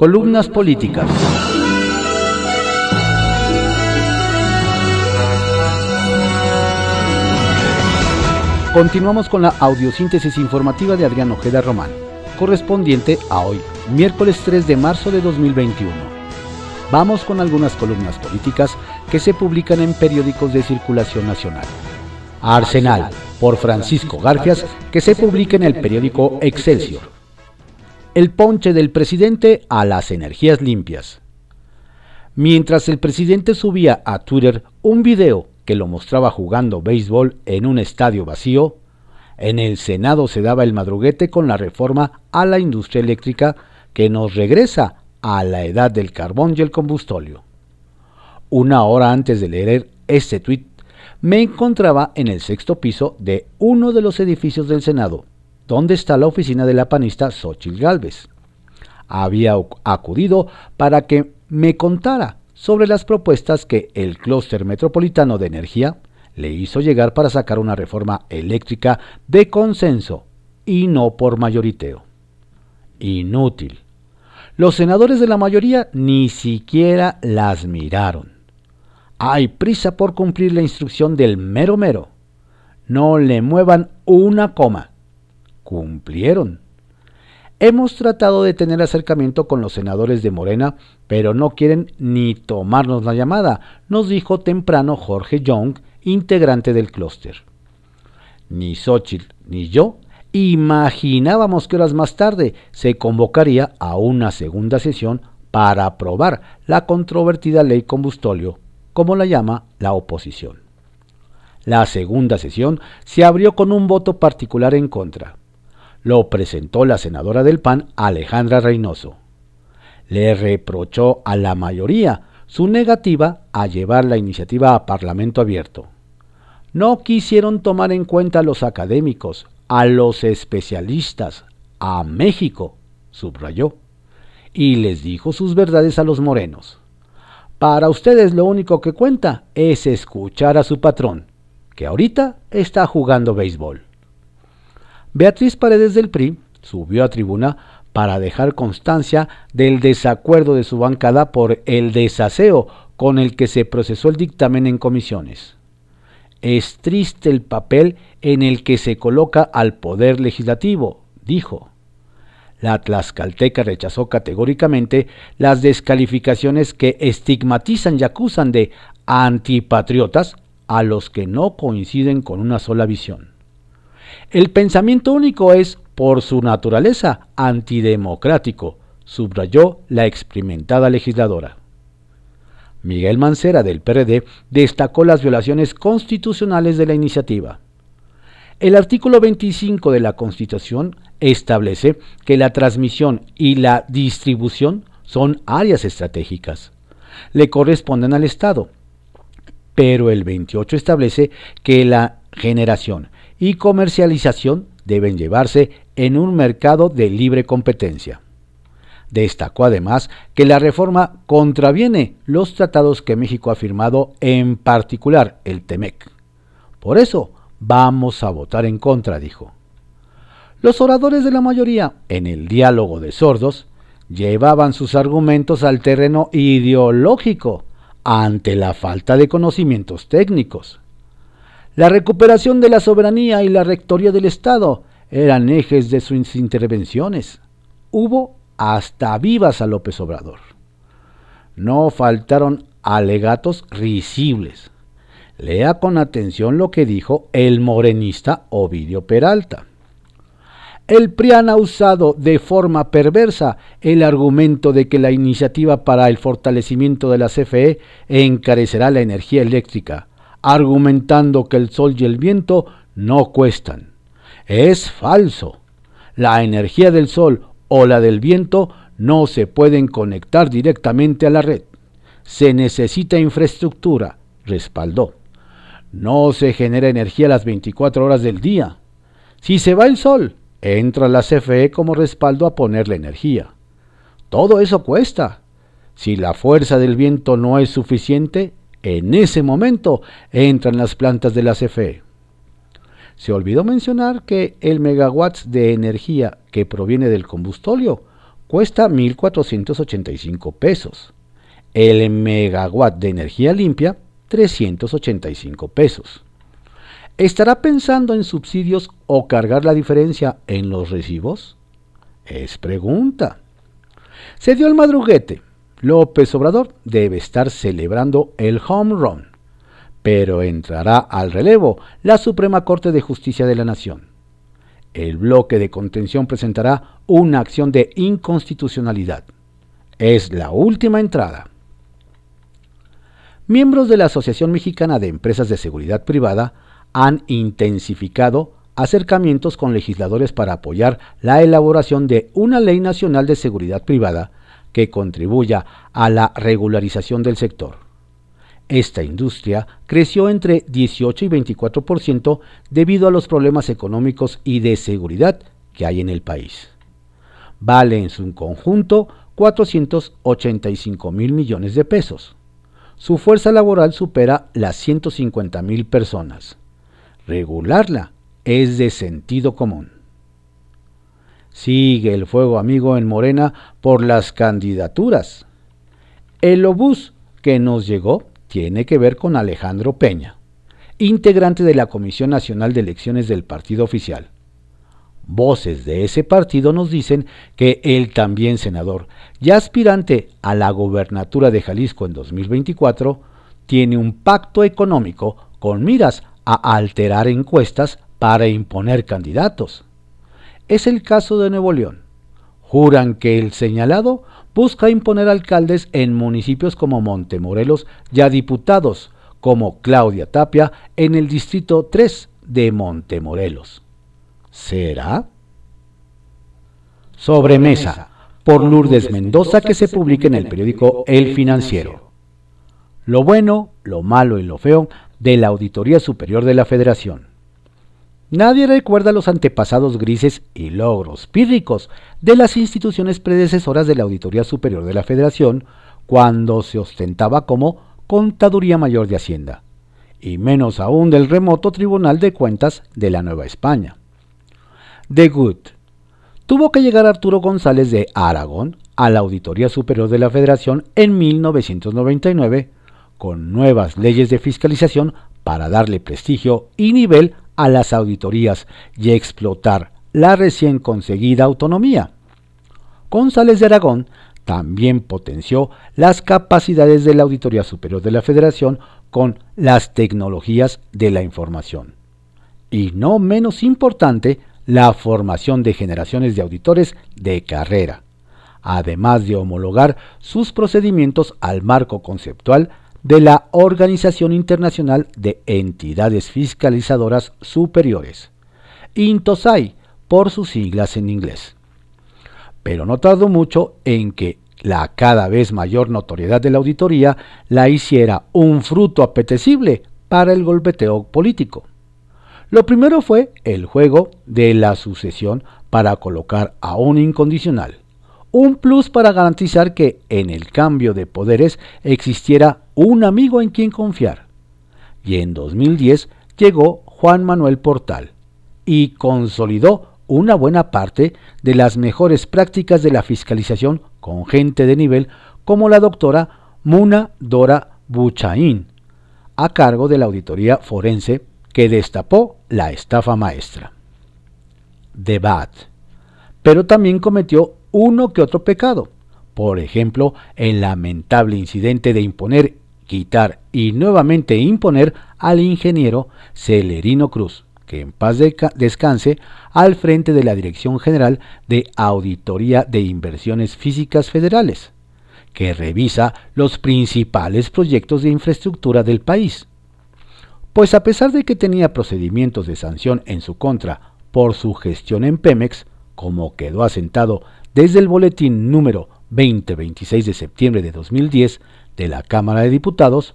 Columnas políticas. Continuamos con la audiosíntesis informativa de Adrián Ojeda Román, correspondiente a hoy, miércoles 3 de marzo de 2021. Vamos con algunas columnas políticas que se publican en periódicos de circulación nacional. Arsenal, por Francisco Garfias, que se publica en el periódico Excelsior. El ponche del presidente a las energías limpias. Mientras el presidente subía a Twitter un video que lo mostraba jugando béisbol en un estadio vacío, en el Senado se daba el madruguete con la reforma a la industria eléctrica que nos regresa a la edad del carbón y el combustóleo. Una hora antes de leer este tuit, me encontraba en el sexto piso de uno de los edificios del Senado, donde está la oficina de la panista Xochitl Galvez. Había acudido para que me contara sobre las propuestas que el Clúster Metropolitano de Energía le hizo llegar para sacar una reforma eléctrica de consenso y no por mayoriteo. Inútil. Los senadores de la mayoría ni siquiera las miraron. Hay prisa por cumplir la instrucción del mero mero. No le muevan una coma. Cumplieron. Hemos tratado de tener acercamiento con los senadores de Morena, pero no quieren ni tomarnos la llamada, nos dijo temprano Jorge Young, integrante del clúster. Ni Xochitl ni yo imaginábamos que horas más tarde se convocaría a una segunda sesión para aprobar la controvertida ley combustóleo, como la llama la oposición. La segunda sesión se abrió con un voto particular en contra lo presentó la senadora del PAN Alejandra Reynoso. Le reprochó a la mayoría su negativa a llevar la iniciativa a Parlamento abierto. No quisieron tomar en cuenta a los académicos, a los especialistas, a México, subrayó, y les dijo sus verdades a los morenos. Para ustedes lo único que cuenta es escuchar a su patrón, que ahorita está jugando béisbol. Beatriz Paredes del PRI subió a tribuna para dejar constancia del desacuerdo de su bancada por el desaseo con el que se procesó el dictamen en comisiones. Es triste el papel en el que se coloca al poder legislativo, dijo. La Tlaxcalteca rechazó categóricamente las descalificaciones que estigmatizan y acusan de antipatriotas a los que no coinciden con una sola visión. El pensamiento único es, por su naturaleza, antidemocrático, subrayó la experimentada legisladora. Miguel Mancera del PRD destacó las violaciones constitucionales de la iniciativa. El artículo 25 de la Constitución establece que la transmisión y la distribución son áreas estratégicas. Le corresponden al Estado. Pero el 28 establece que la generación y comercialización deben llevarse en un mercado de libre competencia. Destacó además que la reforma contraviene los tratados que México ha firmado, en particular el TEMEC. Por eso vamos a votar en contra, dijo. Los oradores de la mayoría, en el diálogo de sordos, llevaban sus argumentos al terreno ideológico ante la falta de conocimientos técnicos. La recuperación de la soberanía y la rectoría del Estado eran ejes de sus intervenciones. Hubo hasta vivas a López Obrador. No faltaron alegatos risibles. Lea con atención lo que dijo el morenista Ovidio Peralta. El PRIAN ha usado de forma perversa el argumento de que la iniciativa para el fortalecimiento de la CFE encarecerá la energía eléctrica argumentando que el sol y el viento no cuestan. Es falso. La energía del sol o la del viento no se pueden conectar directamente a la red. Se necesita infraestructura, respaldó. No se genera energía las 24 horas del día. Si se va el sol, entra la CFE como respaldo a poner la energía. Todo eso cuesta. Si la fuerza del viento no es suficiente, en ese momento entran las plantas de la CFE. Se olvidó mencionar que el megawatts de energía que proviene del combustóleo cuesta 1.485 pesos. El megawatt de energía limpia, 385 pesos. ¿Estará pensando en subsidios o cargar la diferencia en los recibos? Es pregunta. Se dio el madruguete. López Obrador debe estar celebrando el home run, pero entrará al relevo la Suprema Corte de Justicia de la Nación. El bloque de contención presentará una acción de inconstitucionalidad. Es la última entrada. Miembros de la Asociación Mexicana de Empresas de Seguridad Privada han intensificado acercamientos con legisladores para apoyar la elaboración de una ley nacional de seguridad privada que contribuya a la regularización del sector. Esta industria creció entre 18 y 24% debido a los problemas económicos y de seguridad que hay en el país. Vale en su conjunto 485 mil millones de pesos. Su fuerza laboral supera las 150 mil personas. Regularla es de sentido común. Sigue el fuego amigo en Morena por las candidaturas. El obús que nos llegó tiene que ver con Alejandro Peña, integrante de la Comisión Nacional de Elecciones del Partido Oficial. Voces de ese partido nos dicen que él también senador y aspirante a la gobernatura de Jalisco en 2024 tiene un pacto económico con miras a alterar encuestas para imponer candidatos. Es el caso de Nuevo León. Juran que el señalado busca imponer alcaldes en municipios como Montemorelos y a diputados como Claudia Tapia en el Distrito 3 de Montemorelos. ¿Será? Sobremesa, por Lourdes Mendoza, que se publica en el periódico El Financiero. Lo bueno, lo malo y lo feo de la Auditoría Superior de la Federación. Nadie recuerda los antepasados grises y logros pírricos de las instituciones predecesoras de la Auditoría Superior de la Federación cuando se ostentaba como Contaduría Mayor de Hacienda, y menos aún del remoto Tribunal de Cuentas de la Nueva España. De Good. Tuvo que llegar Arturo González de Aragón a la Auditoría Superior de la Federación en 1999 con nuevas leyes de fiscalización para darle prestigio y nivel a las auditorías y explotar la recién conseguida autonomía. González de Aragón también potenció las capacidades de la Auditoría Superior de la Federación con las tecnologías de la información. Y no menos importante, la formación de generaciones de auditores de carrera, además de homologar sus procedimientos al marco conceptual de la Organización Internacional de Entidades Fiscalizadoras Superiores, INTOSAI por sus siglas en inglés. Pero no tardó mucho en que la cada vez mayor notoriedad de la auditoría la hiciera un fruto apetecible para el golpeteo político. Lo primero fue el juego de la sucesión para colocar a un incondicional, un plus para garantizar que en el cambio de poderes existiera un amigo en quien confiar. Y en 2010 llegó Juan Manuel Portal y consolidó una buena parte de las mejores prácticas de la fiscalización con gente de nivel como la doctora Muna Dora Buchaín, a cargo de la auditoría forense que destapó la estafa maestra. Debat. Pero también cometió uno que otro pecado. Por ejemplo, el lamentable incidente de imponer, quitar y nuevamente imponer al ingeniero Celerino Cruz, que en paz descanse, al frente de la Dirección General de Auditoría de Inversiones Físicas Federales, que revisa los principales proyectos de infraestructura del país. Pues a pesar de que tenía procedimientos de sanción en su contra por su gestión en Pemex, como quedó asentado desde el boletín número 2026 de septiembre de 2010 de la Cámara de Diputados,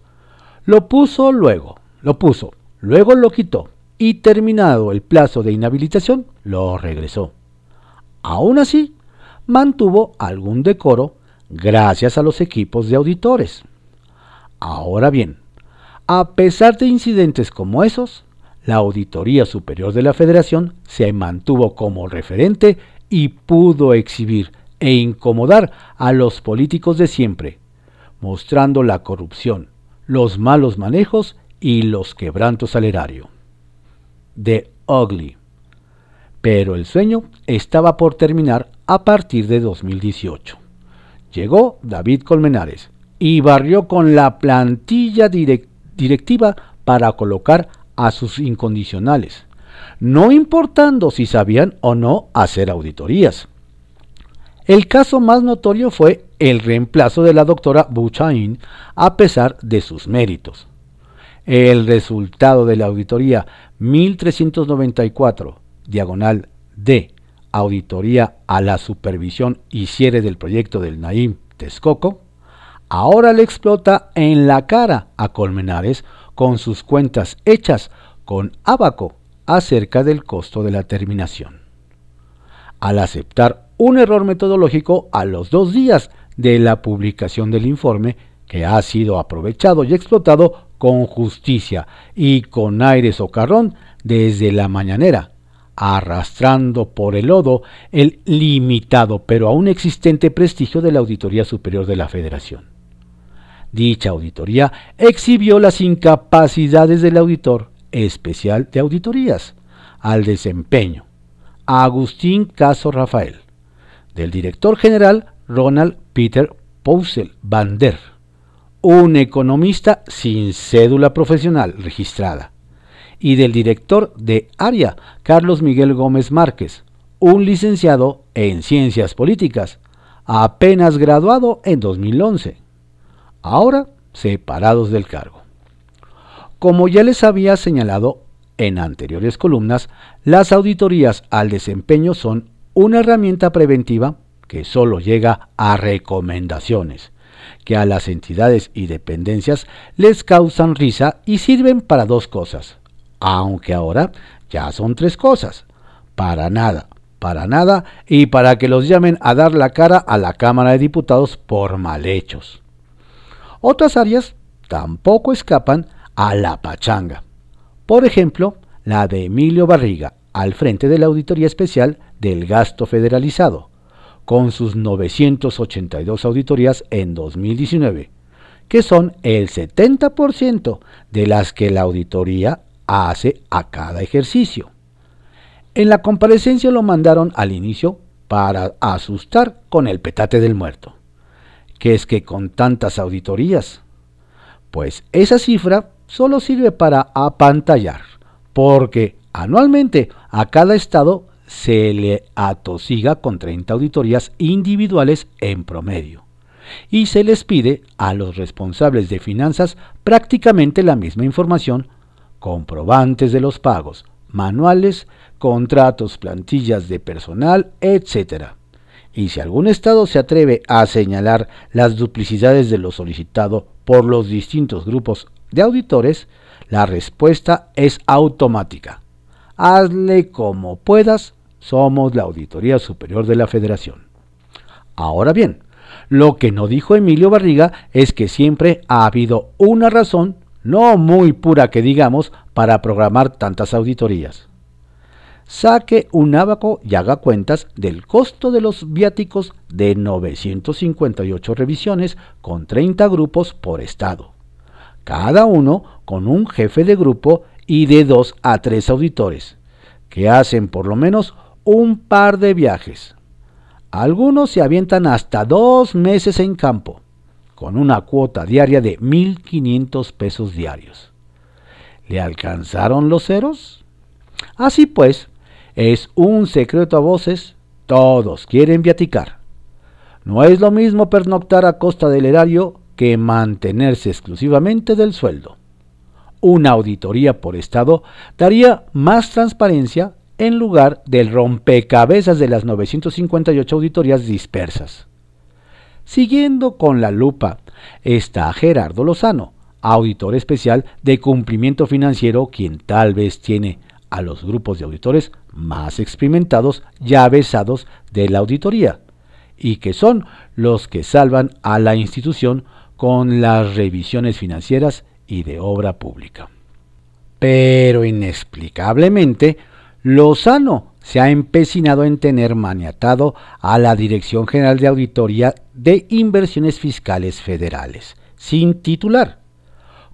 lo puso luego, lo puso, luego lo quitó y terminado el plazo de inhabilitación, lo regresó. Aún así, mantuvo algún decoro gracias a los equipos de auditores. Ahora bien, a pesar de incidentes como esos, la Auditoría Superior de la Federación se mantuvo como referente y pudo exhibir e incomodar a los políticos de siempre, mostrando la corrupción, los malos manejos y los quebrantos al erario. The Ugly. Pero el sueño estaba por terminar a partir de 2018. Llegó David Colmenares y barrió con la plantilla directiva para colocar a sus incondicionales, no importando si sabían o no hacer auditorías. El caso más notorio fue el reemplazo de la doctora Buchain a pesar de sus méritos. El resultado de la auditoría 1394, diagonal D, auditoría a la supervisión y cierre del proyecto del Naim Texcoco, ahora le explota en la cara a Colmenares con sus cuentas hechas con Abaco acerca del costo de la terminación. Al aceptar un error metodológico a los dos días de la publicación del informe, que ha sido aprovechado y explotado con justicia y con aire socarrón desde la mañanera, arrastrando por el lodo el limitado pero aún existente prestigio de la Auditoría Superior de la Federación. Dicha auditoría exhibió las incapacidades del auditor especial de auditorías al desempeño, Agustín Caso Rafael, del director general Ronald Peter Pousel van der, un economista sin cédula profesional registrada, y del director de área Carlos Miguel Gómez Márquez, un licenciado en ciencias políticas, apenas graduado en 2011, ahora separados del cargo. Como ya les había señalado en anteriores columnas, las auditorías al desempeño son una herramienta preventiva que solo llega a recomendaciones, que a las entidades y dependencias les causan risa y sirven para dos cosas, aunque ahora ya son tres cosas, para nada, para nada y para que los llamen a dar la cara a la Cámara de Diputados por mal hechos. Otras áreas tampoco escapan a la pachanga. Por ejemplo, la de Emilio Barriga, al frente de la Auditoría Especial del Gasto Federalizado, con sus 982 auditorías en 2019, que son el 70% de las que la auditoría hace a cada ejercicio. En la comparecencia lo mandaron al inicio para asustar con el petate del muerto. que es que con tantas auditorías? Pues esa cifra solo sirve para apantallar, porque anualmente a cada estado se le atosiga con 30 auditorías individuales en promedio. Y se les pide a los responsables de finanzas prácticamente la misma información, comprobantes de los pagos, manuales, contratos, plantillas de personal, etc. Y si algún Estado se atreve a señalar las duplicidades de lo solicitado por los distintos grupos de auditores, la respuesta es automática. Hazle como puedas, somos la Auditoría Superior de la Federación. Ahora bien, lo que no dijo Emilio Barriga es que siempre ha habido una razón, no muy pura que digamos, para programar tantas auditorías. Saque un abaco y haga cuentas del costo de los viáticos de 958 revisiones con 30 grupos por estado cada uno con un jefe de grupo y de dos a tres auditores, que hacen por lo menos un par de viajes. Algunos se avientan hasta dos meses en campo, con una cuota diaria de 1.500 pesos diarios. ¿Le alcanzaron los ceros? Así pues, es un secreto a voces, todos quieren viaticar. No es lo mismo pernoctar a costa del erario que mantenerse exclusivamente del sueldo. Una auditoría por Estado daría más transparencia en lugar del rompecabezas de las 958 auditorías dispersas. Siguiendo con la lupa está Gerardo Lozano, auditor especial de cumplimiento financiero, quien tal vez tiene a los grupos de auditores más experimentados y avesados de la auditoría, y que son los que salvan a la institución con las revisiones financieras y de obra pública. Pero inexplicablemente, Lozano se ha empecinado en tener maniatado a la Dirección General de Auditoría de Inversiones Fiscales Federales, sin titular.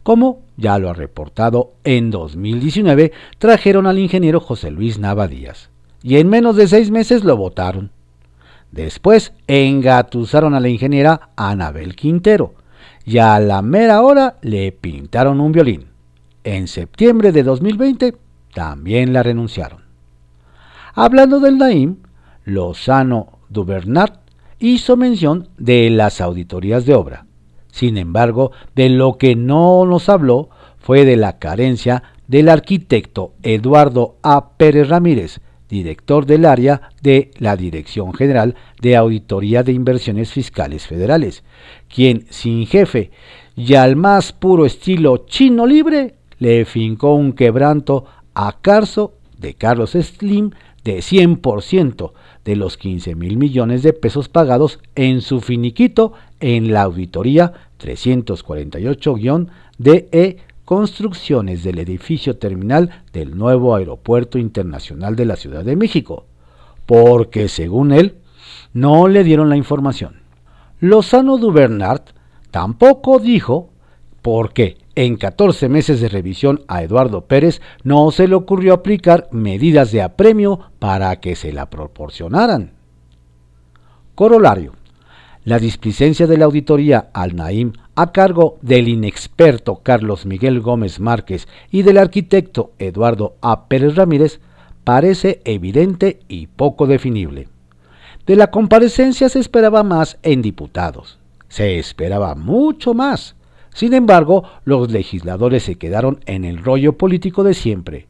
Como ya lo ha reportado en 2019, trajeron al ingeniero José Luis Nava Díaz y en menos de seis meses lo votaron. Después engatusaron a la ingeniera Anabel Quintero y a la mera hora le pintaron un violín. En septiembre de 2020 también la renunciaron. Hablando del Naim, Lozano Dubernat hizo mención de las auditorías de obra. Sin embargo, de lo que no nos habló fue de la carencia del arquitecto Eduardo A. Pérez Ramírez, director del área de la Dirección General de Auditoría de Inversiones Fiscales Federales, quien sin jefe y al más puro estilo chino libre le fincó un quebranto a Carso de Carlos Slim de 100% de los 15 mil millones de pesos pagados en su finiquito en la auditoría 348-DE Construcciones del edificio terminal del nuevo Aeropuerto Internacional de la Ciudad de México, porque según él, no le dieron la información. Lozano Dubernard tampoco dijo por qué en 14 meses de revisión a Eduardo Pérez no se le ocurrió aplicar medidas de apremio para que se la proporcionaran. Corolario. La displicencia de la auditoría al Naim a cargo del inexperto Carlos Miguel Gómez Márquez y del arquitecto Eduardo A. Pérez Ramírez parece evidente y poco definible. De la comparecencia se esperaba más en diputados. Se esperaba mucho más sin embargo, los legisladores se quedaron en el rollo político de siempre,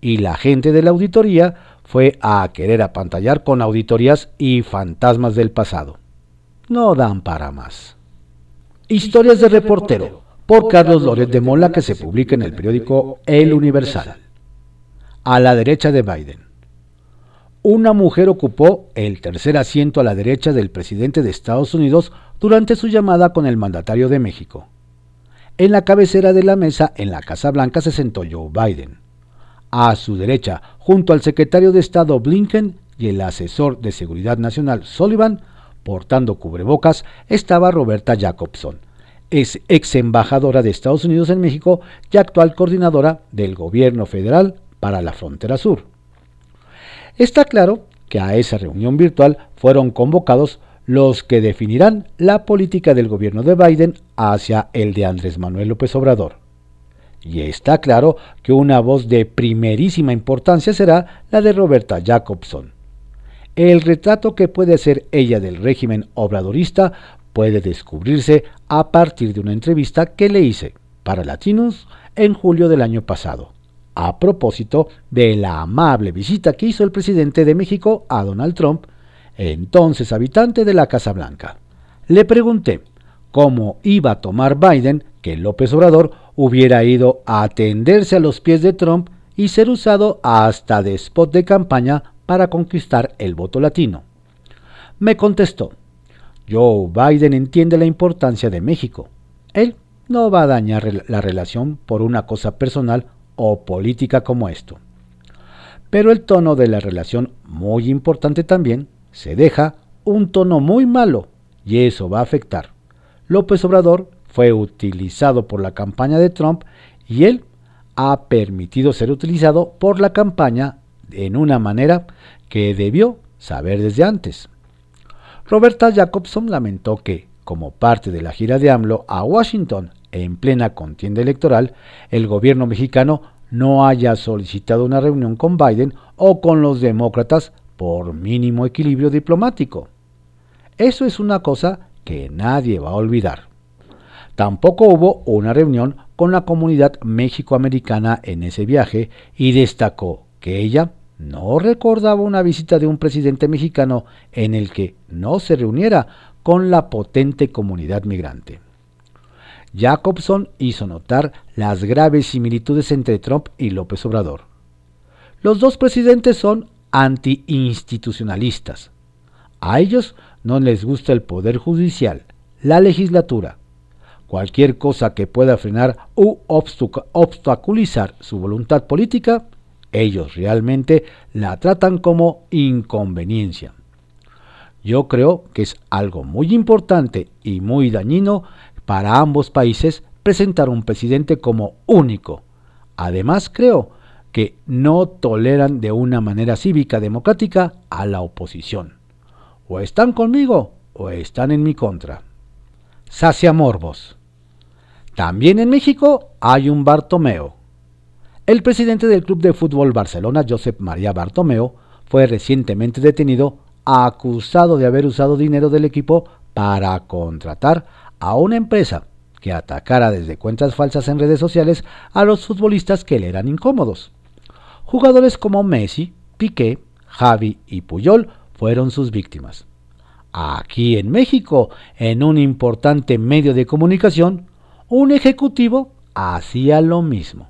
y la gente de la auditoría fue a querer apantallar con auditorías y fantasmas del pasado. No dan para más. Historias de reportero, por Carlos Loret de Mola, que se publica en el periódico El Universal. A la derecha de Biden. Una mujer ocupó el tercer asiento a la derecha del presidente de Estados Unidos durante su llamada con el mandatario de México. En la cabecera de la mesa en la Casa Blanca se sentó Joe Biden. A su derecha, junto al secretario de Estado Blinken y el asesor de Seguridad Nacional Sullivan, portando cubrebocas, estaba Roberta Jacobson, es ex embajadora de Estados Unidos en México y actual coordinadora del gobierno federal para la frontera sur. Está claro que a esa reunión virtual fueron convocados los que definirán la política del gobierno de Biden hacia el de Andrés Manuel López Obrador. Y está claro que una voz de primerísima importancia será la de Roberta Jacobson. El retrato que puede hacer ella del régimen obradorista puede descubrirse a partir de una entrevista que le hice para Latinos en julio del año pasado, a propósito de la amable visita que hizo el presidente de México a Donald Trump entonces habitante de la Casa Blanca. Le pregunté cómo iba a tomar Biden que López Obrador hubiera ido a atenderse a los pies de Trump y ser usado hasta de spot de campaña para conquistar el voto latino. Me contestó, Joe Biden entiende la importancia de México. Él no va a dañar la relación por una cosa personal o política como esto. Pero el tono de la relación, muy importante también, se deja un tono muy malo y eso va a afectar. López Obrador fue utilizado por la campaña de Trump y él ha permitido ser utilizado por la campaña en una manera que debió saber desde antes. Roberta Jacobson lamentó que, como parte de la gira de AMLO a Washington en plena contienda electoral, el gobierno mexicano no haya solicitado una reunión con Biden o con los demócratas por mínimo equilibrio diplomático. Eso es una cosa que nadie va a olvidar. Tampoco hubo una reunión con la comunidad mexicoamericana en ese viaje y destacó que ella no recordaba una visita de un presidente mexicano en el que no se reuniera con la potente comunidad migrante. Jacobson hizo notar las graves similitudes entre Trump y López Obrador. Los dos presidentes son anti-institucionalistas. A ellos no les gusta el poder judicial, la legislatura, cualquier cosa que pueda frenar u obstaculizar su voluntad política, Ellos realmente la tratan como inconveniencia. Yo creo que es algo muy importante y muy dañino para ambos países presentar un presidente como único. Además, creo que no toleran de una manera cívica democrática a la oposición. O están conmigo o están en mi contra. Sacia Morbos. También en México hay un Bartomeo. El presidente del Club de Fútbol Barcelona, Josep María Bartomeo, fue recientemente detenido acusado de haber usado dinero del equipo para contratar a una empresa que atacara desde cuentas falsas en redes sociales a los futbolistas que le eran incómodos. Jugadores como Messi, Piqué, Javi y Puyol fueron sus víctimas. Aquí en México, en un importante medio de comunicación, un ejecutivo hacía lo mismo.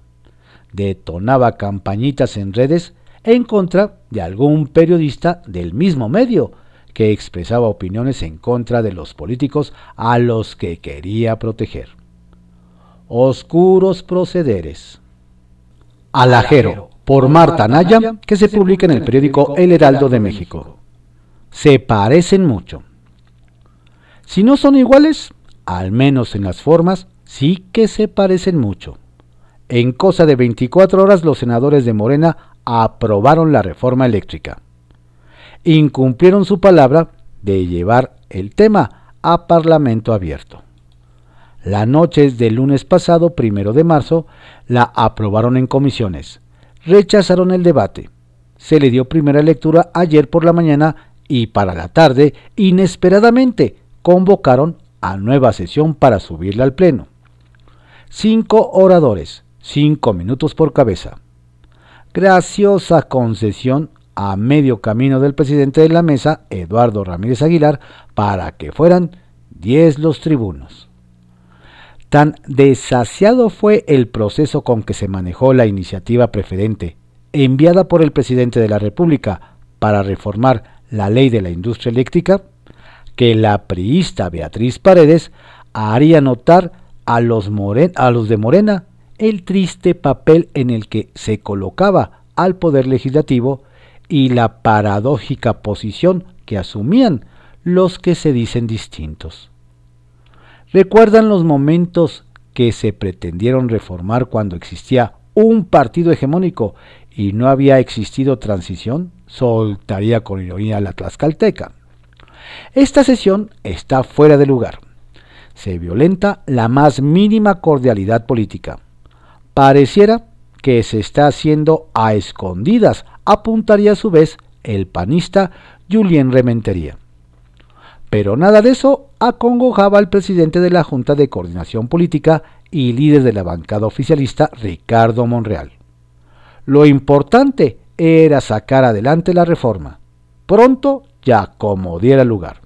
Detonaba campañitas en redes en contra de algún periodista del mismo medio que expresaba opiniones en contra de los políticos a los que quería proteger. Oscuros procederes. Alajero, por Marta Naya, que se publica en el periódico El Heraldo de México. Se parecen mucho. Si no son iguales, al menos en las formas, sí que se parecen mucho. En cosa de 24 horas los senadores de Morena aprobaron la reforma eléctrica incumplieron su palabra de llevar el tema a Parlamento abierto. La noche del lunes pasado, primero de marzo, la aprobaron en comisiones. Rechazaron el debate. Se le dio primera lectura ayer por la mañana y para la tarde, inesperadamente, convocaron a nueva sesión para subirla al Pleno. Cinco oradores, cinco minutos por cabeza. Graciosa concesión a medio camino del presidente de la mesa, Eduardo Ramírez Aguilar, para que fueran 10 los tribunos. Tan desasiado fue el proceso con que se manejó la iniciativa preferente, enviada por el presidente de la República para reformar la ley de la industria eléctrica, que la priista Beatriz Paredes haría notar a los, a los de Morena el triste papel en el que se colocaba al Poder Legislativo y la paradójica posición que asumían los que se dicen distintos. ¿Recuerdan los momentos que se pretendieron reformar cuando existía un partido hegemónico y no había existido transición? Soltaría con ironía la tlaxcalteca. Esta sesión está fuera de lugar. Se violenta la más mínima cordialidad política. Pareciera que se está haciendo a escondidas apuntaría a su vez el panista Julien Rementería. Pero nada de eso acongojaba al presidente de la Junta de Coordinación Política y líder de la bancada oficialista Ricardo Monreal. Lo importante era sacar adelante la reforma, pronto ya como diera lugar.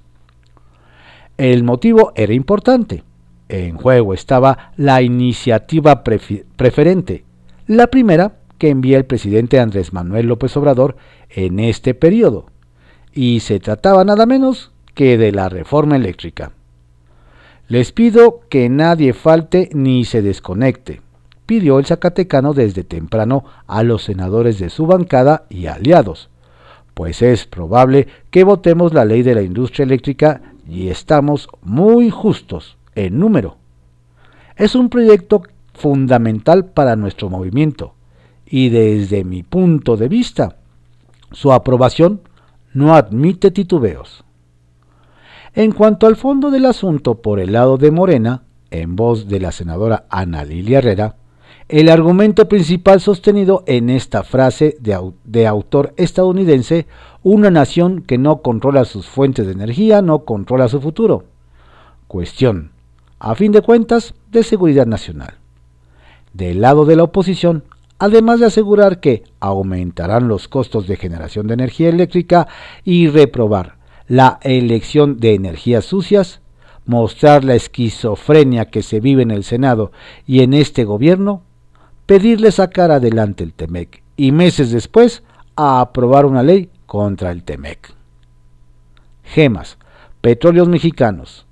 El motivo era importante. En juego estaba la iniciativa preferente, la primera que envía el presidente Andrés Manuel López Obrador en este periodo, y se trataba nada menos que de la reforma eléctrica. Les pido que nadie falte ni se desconecte, pidió el Zacatecano desde temprano a los senadores de su bancada y aliados, pues es probable que votemos la ley de la industria eléctrica y estamos muy justos en número. Es un proyecto fundamental para nuestro movimiento, y desde mi punto de vista, su aprobación no admite titubeos. En cuanto al fondo del asunto por el lado de Morena, en voz de la senadora Ana Lilia Herrera, el argumento principal sostenido en esta frase de, autor estadounidense, una nación que no controla sus fuentes de energía no controla su futuro. Cuestión, a fin de cuentas, de seguridad nacional. Del lado de la oposición, además de asegurar que aumentarán los costos de generación de energía eléctrica y reprobar la elección de energías sucias, mostrar la esquizofrenia que se vive en el Senado y en este gobierno, pedirle sacar adelante el TEMEC y meses después a aprobar una ley contra el TEMEC. Gemas, Petróleos Mexicanos.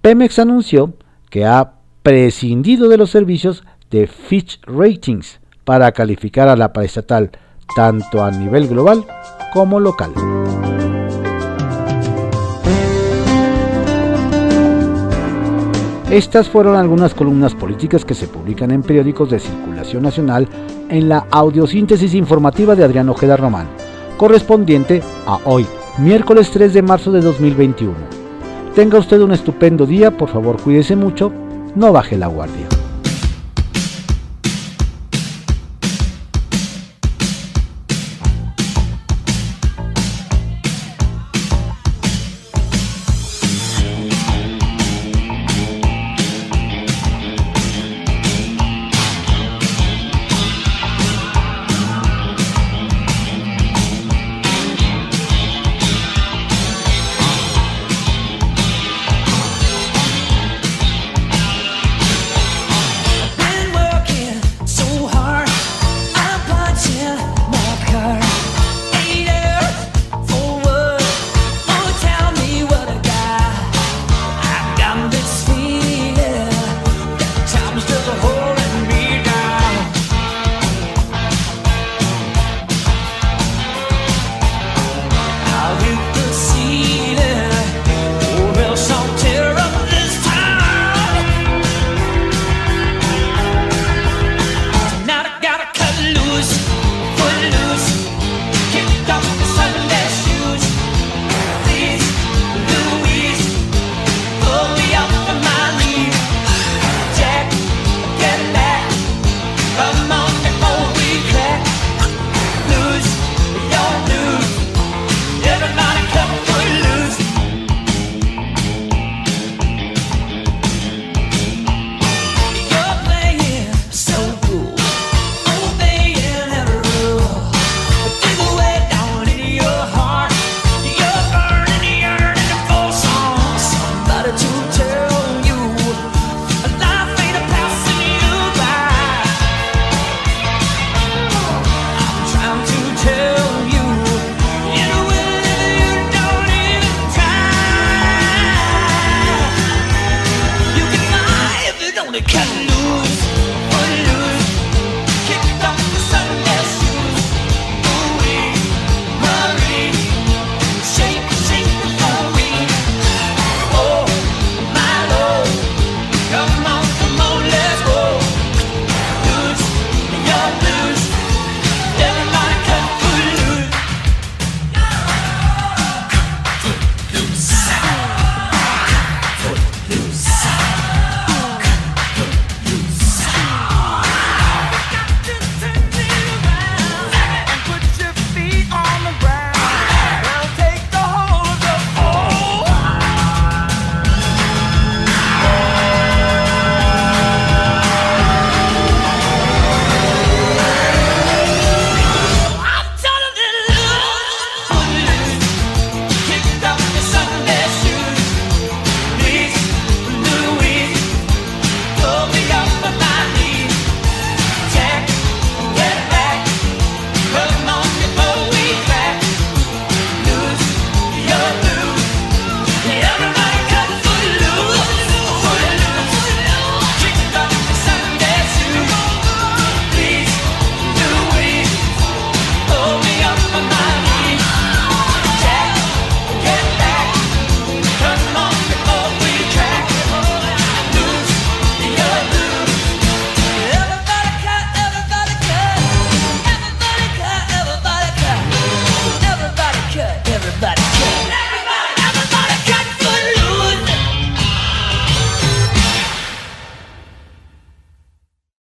Pemex anunció que ha prescindido de los servicios de Fitch Ratings para calificar a la paraestatal tanto a nivel global como local. Estas fueron algunas columnas políticas que se publican en periódicos de circulación nacional en la audiosíntesis informativa de Adrián Ojeda Román, correspondiente a hoy, miércoles 3 de marzo de 2021. Tenga usted un estupendo día, por favor cuídese mucho, no baje la guardia.